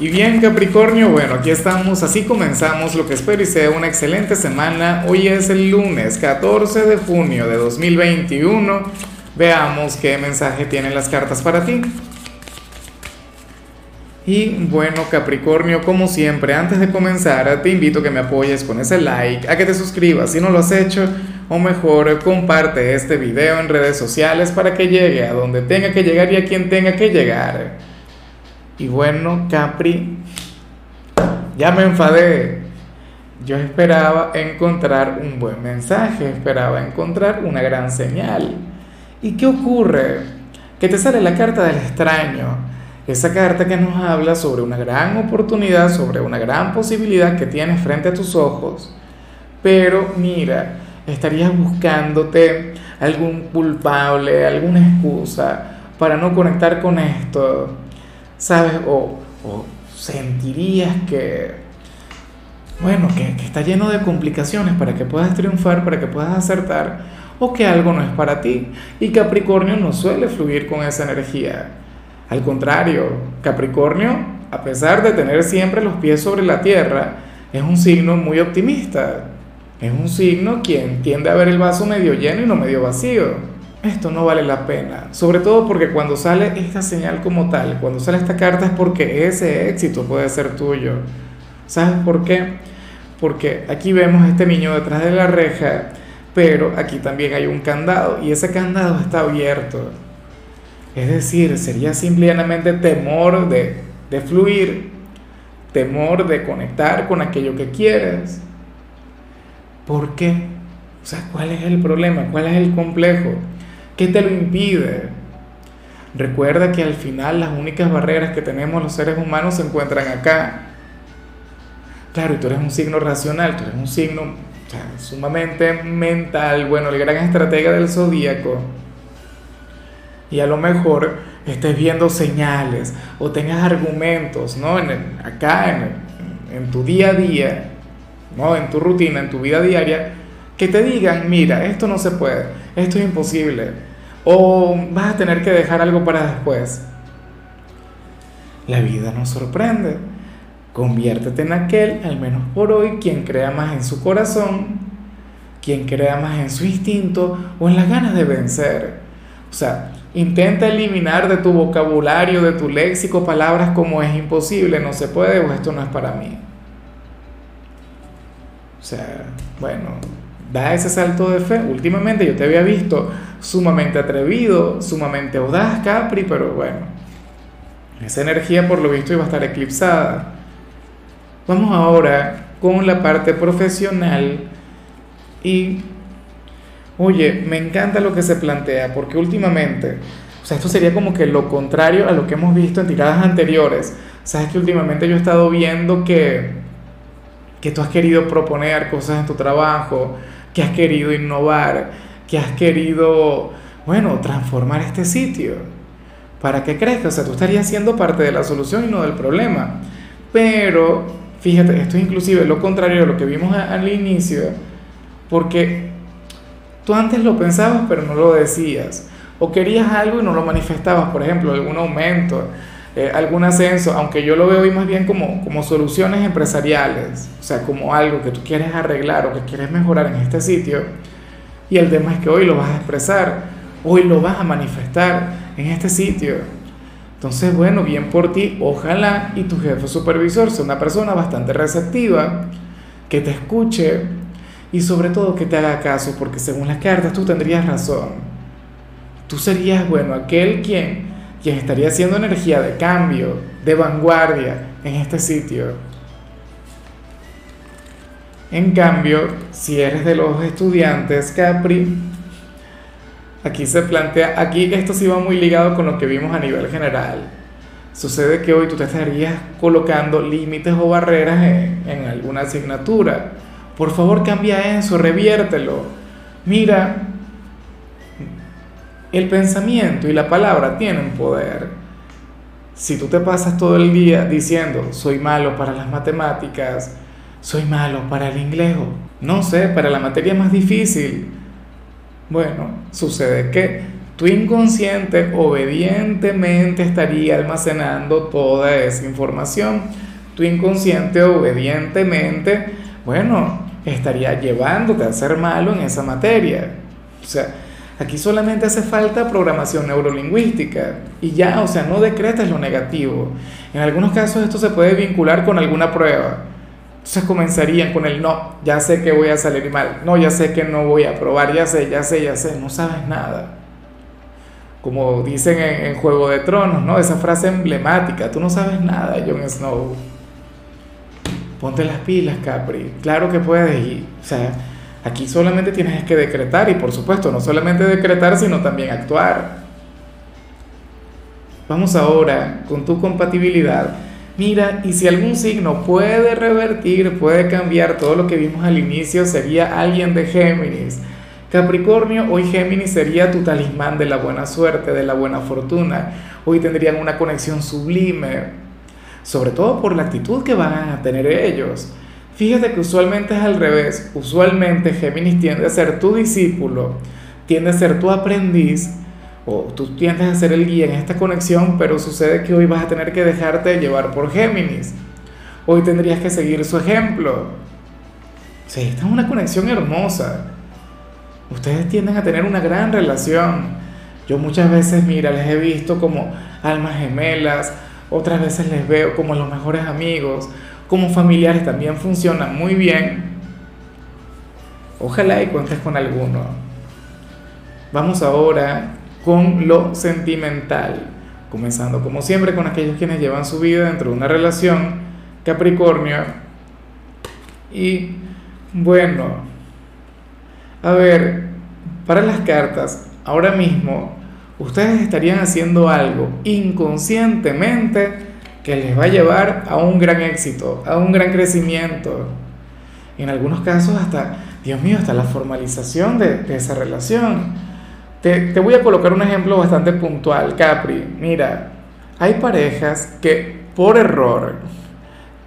Y bien Capricornio, bueno, aquí estamos, así comenzamos lo que espero y sea una excelente semana. Hoy es el lunes 14 de junio de 2021. Veamos qué mensaje tienen las cartas para ti. Y bueno Capricornio, como siempre, antes de comenzar te invito a que me apoyes con ese like, a que te suscribas si no lo has hecho, o mejor comparte este video en redes sociales para que llegue a donde tenga que llegar y a quien tenga que llegar. Y bueno, Capri, ya me enfadé. Yo esperaba encontrar un buen mensaje, esperaba encontrar una gran señal. ¿Y qué ocurre? Que te sale la carta del extraño. Esa carta que nos habla sobre una gran oportunidad, sobre una gran posibilidad que tienes frente a tus ojos. Pero mira, estarías buscándote algún culpable, alguna excusa para no conectar con esto ¿sabes? O, sentirías que, bueno, que, está lleno de complicaciones para que puedas triunfar, para que puedas acertar, o que algo no es para ti. Y Capricornio no suele fluir con esa energía. Al contrario, Capricornio, a pesar de tener siempre los pies sobre la tierra, es un signo muy optimista. Es un signo quien tiende a ver el vaso medio lleno y no medio vacío esto no vale la pena. Sobre todo porque cuando sale esta señal como tal, cuando sale esta carta es porque ese éxito puede ser tuyo. ¿Sabes por qué? Porque aquí vemos a este niño detrás de la reja, pero aquí también hay un candado y ese candado está abierto. Es decir, sería simplemente temor de, de fluir, temor de conectar con aquello que quieres. ¿Por qué? O sea, ¿cuál es el problema? ¿Cuál es el complejo? ¿Qué te lo impide? Recuerda que al final las únicas barreras que tenemos los seres humanos se encuentran acá. Claro, y tú eres un signo racional, tú eres un signo sumamente mental, bueno, el gran estratega del zodíaco. Y a lo mejor estés viendo señales o tengas argumentos, ¿no? Acá, en, en tu día a día, ¿no? En tu rutina, en tu vida diaria, que te digan, mira, esto no se puede, esto es imposible, o vas a tener que dejar algo para después. La vida nos sorprende. Conviértete en aquel, al menos por hoy, quien crea más en su corazón, quien crea más en su instinto o en las ganas de vencer. O sea, intenta eliminar de tu vocabulario, de tu léxico, palabras como es imposible, no se puede o esto no es para mí. O sea, bueno, da ese salto de fe. Últimamente yo te había visto sumamente atrevido, sumamente audaz, Capri, pero bueno, esa energía por lo visto iba a estar eclipsada. Vamos ahora con la parte profesional y, oye, me encanta lo que se plantea, porque últimamente, o sea, esto sería como que lo contrario a lo que hemos visto en tiradas anteriores. Sabes que últimamente yo he estado viendo que, que tú has querido proponer cosas en tu trabajo, que has querido innovar, que has querido, bueno, transformar este sitio para que crezca. O sea, tú estarías siendo parte de la solución y no del problema. Pero, fíjate, esto es inclusive lo contrario de lo que vimos al inicio, porque tú antes lo pensabas pero no lo decías. O querías algo y no lo manifestabas, por ejemplo, algún aumento, eh, algún ascenso, aunque yo lo veo hoy más bien como, como soluciones empresariales, o sea, como algo que tú quieres arreglar o que quieres mejorar en este sitio. Y el tema es que hoy lo vas a expresar, hoy lo vas a manifestar en este sitio. Entonces, bueno, bien por ti, ojalá y tu jefe supervisor sea una persona bastante receptiva, que te escuche y sobre todo que te haga caso, porque según las cartas tú tendrías razón. Tú serías, bueno, aquel quien quien estaría haciendo energía de cambio, de vanguardia en este sitio. En cambio, si eres de los estudiantes Capri, aquí se plantea, aquí esto sí va muy ligado con lo que vimos a nivel general. Sucede que hoy tú te estarías colocando límites o barreras en, en alguna asignatura. Por favor, cambia eso, reviértelo. Mira, el pensamiento y la palabra tienen poder. Si tú te pasas todo el día diciendo, soy malo para las matemáticas, soy malo para el inglés, no sé, para la materia más difícil, bueno, sucede que tu inconsciente obedientemente estaría almacenando toda esa información. Tu inconsciente obedientemente, bueno, estaría llevándote a ser malo en esa materia. O sea, aquí solamente hace falta programación neurolingüística y ya, o sea, no decretas lo negativo. En algunos casos esto se puede vincular con alguna prueba. Entonces comenzarían con el no, ya sé que voy a salir mal, no, ya sé que no voy a probar, ya sé, ya sé, ya sé, no sabes nada. Como dicen en, Juego de Tronos, ¿no? Esa frase emblemática, tú no sabes nada, Jon Snow. Ponte las pilas, Capri. Claro que puedes y, o sea, aquí solamente tienes que decretar y por supuesto, no solamente decretar, sino también actuar. Vamos ahora con tu compatibilidad Mira, y si algún signo puede revertir, puede cambiar todo lo que vimos al inicio, sería alguien de Géminis. Capricornio, hoy Géminis sería tu talismán de la buena suerte, de la buena fortuna. Hoy tendrían una conexión sublime, sobre todo por la actitud que van a tener ellos. Fíjate que usualmente es al revés. Usualmente Géminis tiende a ser tu discípulo, tiende a ser tu aprendiz o tú tiendes a ser el guía en esta conexión, pero sucede que hoy vas a tener que dejarte llevar por Géminis. Hoy tendrías que seguir su ejemplo. Sí, esta es una conexión hermosa. Ustedes tienden a tener una gran relación. Yo muchas veces, mira, les he visto como almas gemelas, otras veces les veo como los mejores amigos, como familiares también funcionan muy bien. Ojalá y cuentes con alguno. Vamos ahora con lo sentimental, comenzando como siempre con aquellos quienes llevan su vida dentro de una relación Capricornio. Y bueno, a ver, para las cartas, ahora mismo ustedes estarían haciendo algo inconscientemente que les va a llevar a un gran éxito, a un gran crecimiento. En algunos casos hasta, Dios mío, hasta la formalización de, de esa relación. Te, voy a colocar un ejemplo bastante puntual, Capri. Mira, hay parejas que por error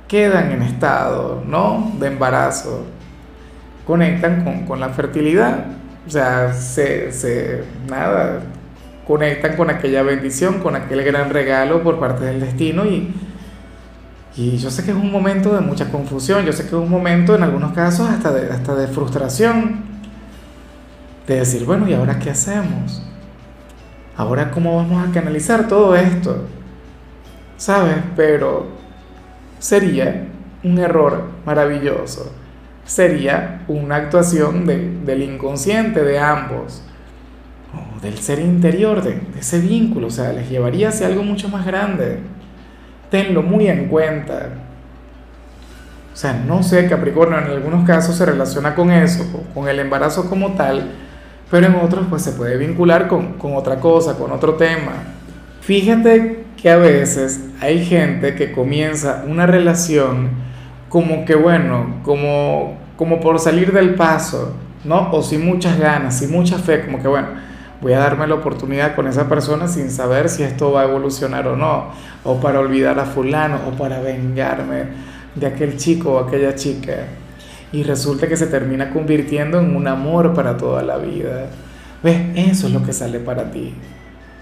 quedan en estado ¿no? de embarazo, conectan con, la fertilidad, o sea, se, se, nada, conectan con aquella bendición, con aquel gran regalo por parte del destino y, y yo sé que es un momento de mucha confusión, yo sé que es un momento en algunos casos hasta de, hasta de frustración, de decir, bueno, ¿y ahora qué hacemos? Ahora cómo vamos a canalizar todo esto? ¿Sabes? Pero sería un error maravilloso. Sería una actuación del inconsciente de ambos, del ser interior de, ese vínculo, o sea, les llevaría hacia algo mucho más grande. Tenlo muy en cuenta. O sea, no sé, Capricornio en algunos casos se relaciona con eso, con el embarazo como tal, pero en otros pues se puede vincular con, otra cosa, con otro tema. Fíjate que a veces hay gente que comienza una relación como que bueno, como, como por salir del paso, ¿no? O sin muchas ganas, sin mucha fe, como que bueno, voy a darme la oportunidad con esa persona sin saber si esto va a evolucionar o no, o para olvidar a fulano, o para vengarme de aquel chico o aquella chica y resulta que se termina convirtiendo en un amor para toda la vida. ¿Ves? Eso es lo que sale para ti,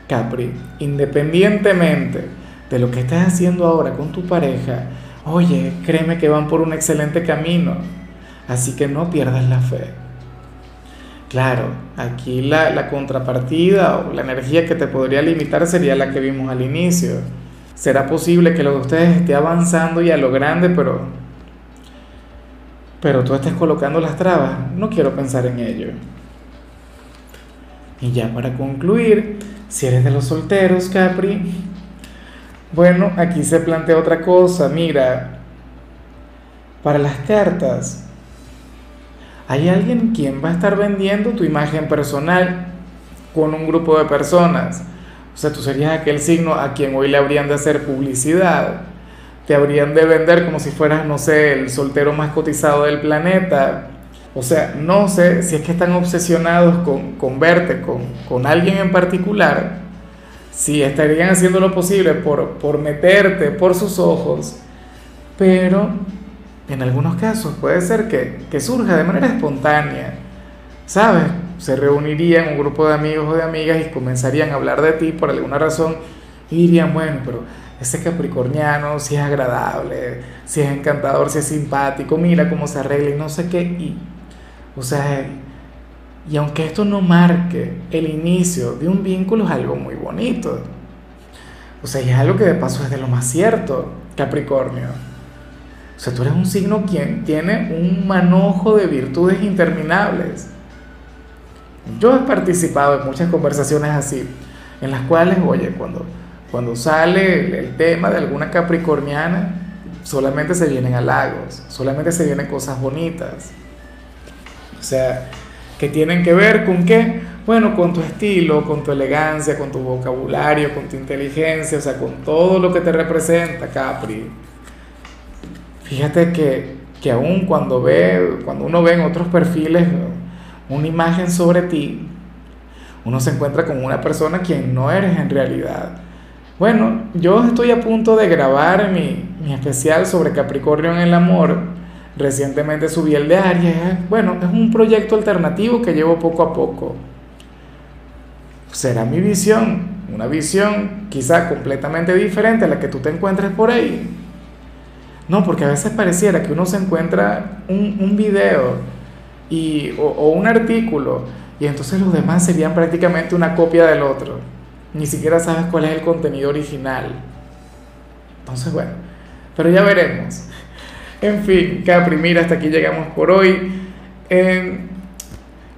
Capri. Independientemente de lo que estés haciendo ahora con tu pareja, oye, créeme que van por un excelente camino. Así que no pierdas la fe. Claro, aquí la, la contrapartida o la energía que te podría limitar sería la que vimos al inicio. Será posible que lo de ustedes esté avanzando y a lo grande, pero pero tú estés colocando las trabas, no quiero pensar en ello. Y ya para concluir, si eres de los solteros, Capri, bueno, aquí se plantea otra cosa, mira, para las cartas, hay alguien quien va a estar vendiendo tu imagen personal con un grupo de personas. O sea, tú serías aquel signo a quien hoy le habrían de hacer publicidad te habrían de vender como si fueras, no sé, el soltero más cotizado del planeta. O sea, no sé si es que están obsesionados con, con verte, con, con, alguien en particular, si estarían haciendo lo posible por, por meterte por sus ojos, pero en algunos casos puede ser que, que surja de manera espontánea, ¿sabes? se reunirían un grupo de amigos o de amigas y comenzarían a hablar de ti por alguna razón y dirían, bueno, pero ese capricorniano si es agradable, si es encantador, si es simpático, mira cómo se arregla y no sé qué. Y, o sea, y aunque esto no marque el inicio de un vínculo, es algo muy bonito. O sea, y es algo que de paso es de lo más cierto, Capricornio. O sea, tú eres un signo quien tiene un manojo de virtudes interminables. Yo he participado en muchas conversaciones así, en las cuales, oye, cuando, cuando sale el, tema de alguna capricorniana, solamente se vienen halagos, solamente se vienen cosas bonitas. O sea, que tienen que ver con qué? Bueno, con tu estilo, con tu elegancia, con tu vocabulario, con tu inteligencia, o sea, con todo lo que te representa, Capri. Fíjate que, que aún cuando, ve, cuando uno ve en otros perfiles una imagen sobre ti, uno se encuentra con una persona quien no eres en realidad. Bueno, yo estoy a punto de grabar mi, mi especial sobre Capricornio en el amor. Recientemente subí el de Aries. Bueno, es un proyecto alternativo que llevo poco a poco. Será mi visión, una visión quizá completamente diferente a la que tú te encuentres por ahí. No, porque a veces pareciera que uno se encuentra un, un video y, o, o un artículo y entonces los demás serían prácticamente una copia del otro. Ni siquiera sabes cuál es el contenido original. Entonces, bueno, pero ya veremos. En fin, Capri, mira, hasta aquí llegamos por hoy. Eh,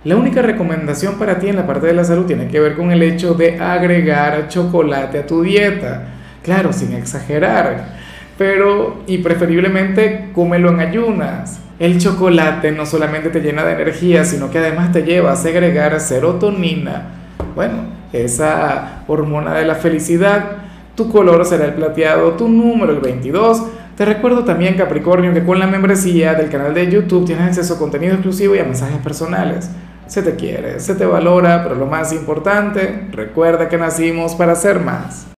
la única recomendación para ti en la parte de la salud tiene que ver con el hecho de agregar chocolate a tu dieta. Claro, sin exagerar pero y preferiblemente cómelo en ayunas. El chocolate no solamente te llena de energía, sino que además te lleva a segregar serotonina. Bueno, esa hormona de la felicidad. Tu color será el plateado, tu número el 22. Te recuerdo también, Capricornio, que con la membresía del canal de YouTube tienes acceso a contenido exclusivo y a mensajes personales. Se te quiere, se te valora, pero lo más importante, recuerda que nacimos para ser más.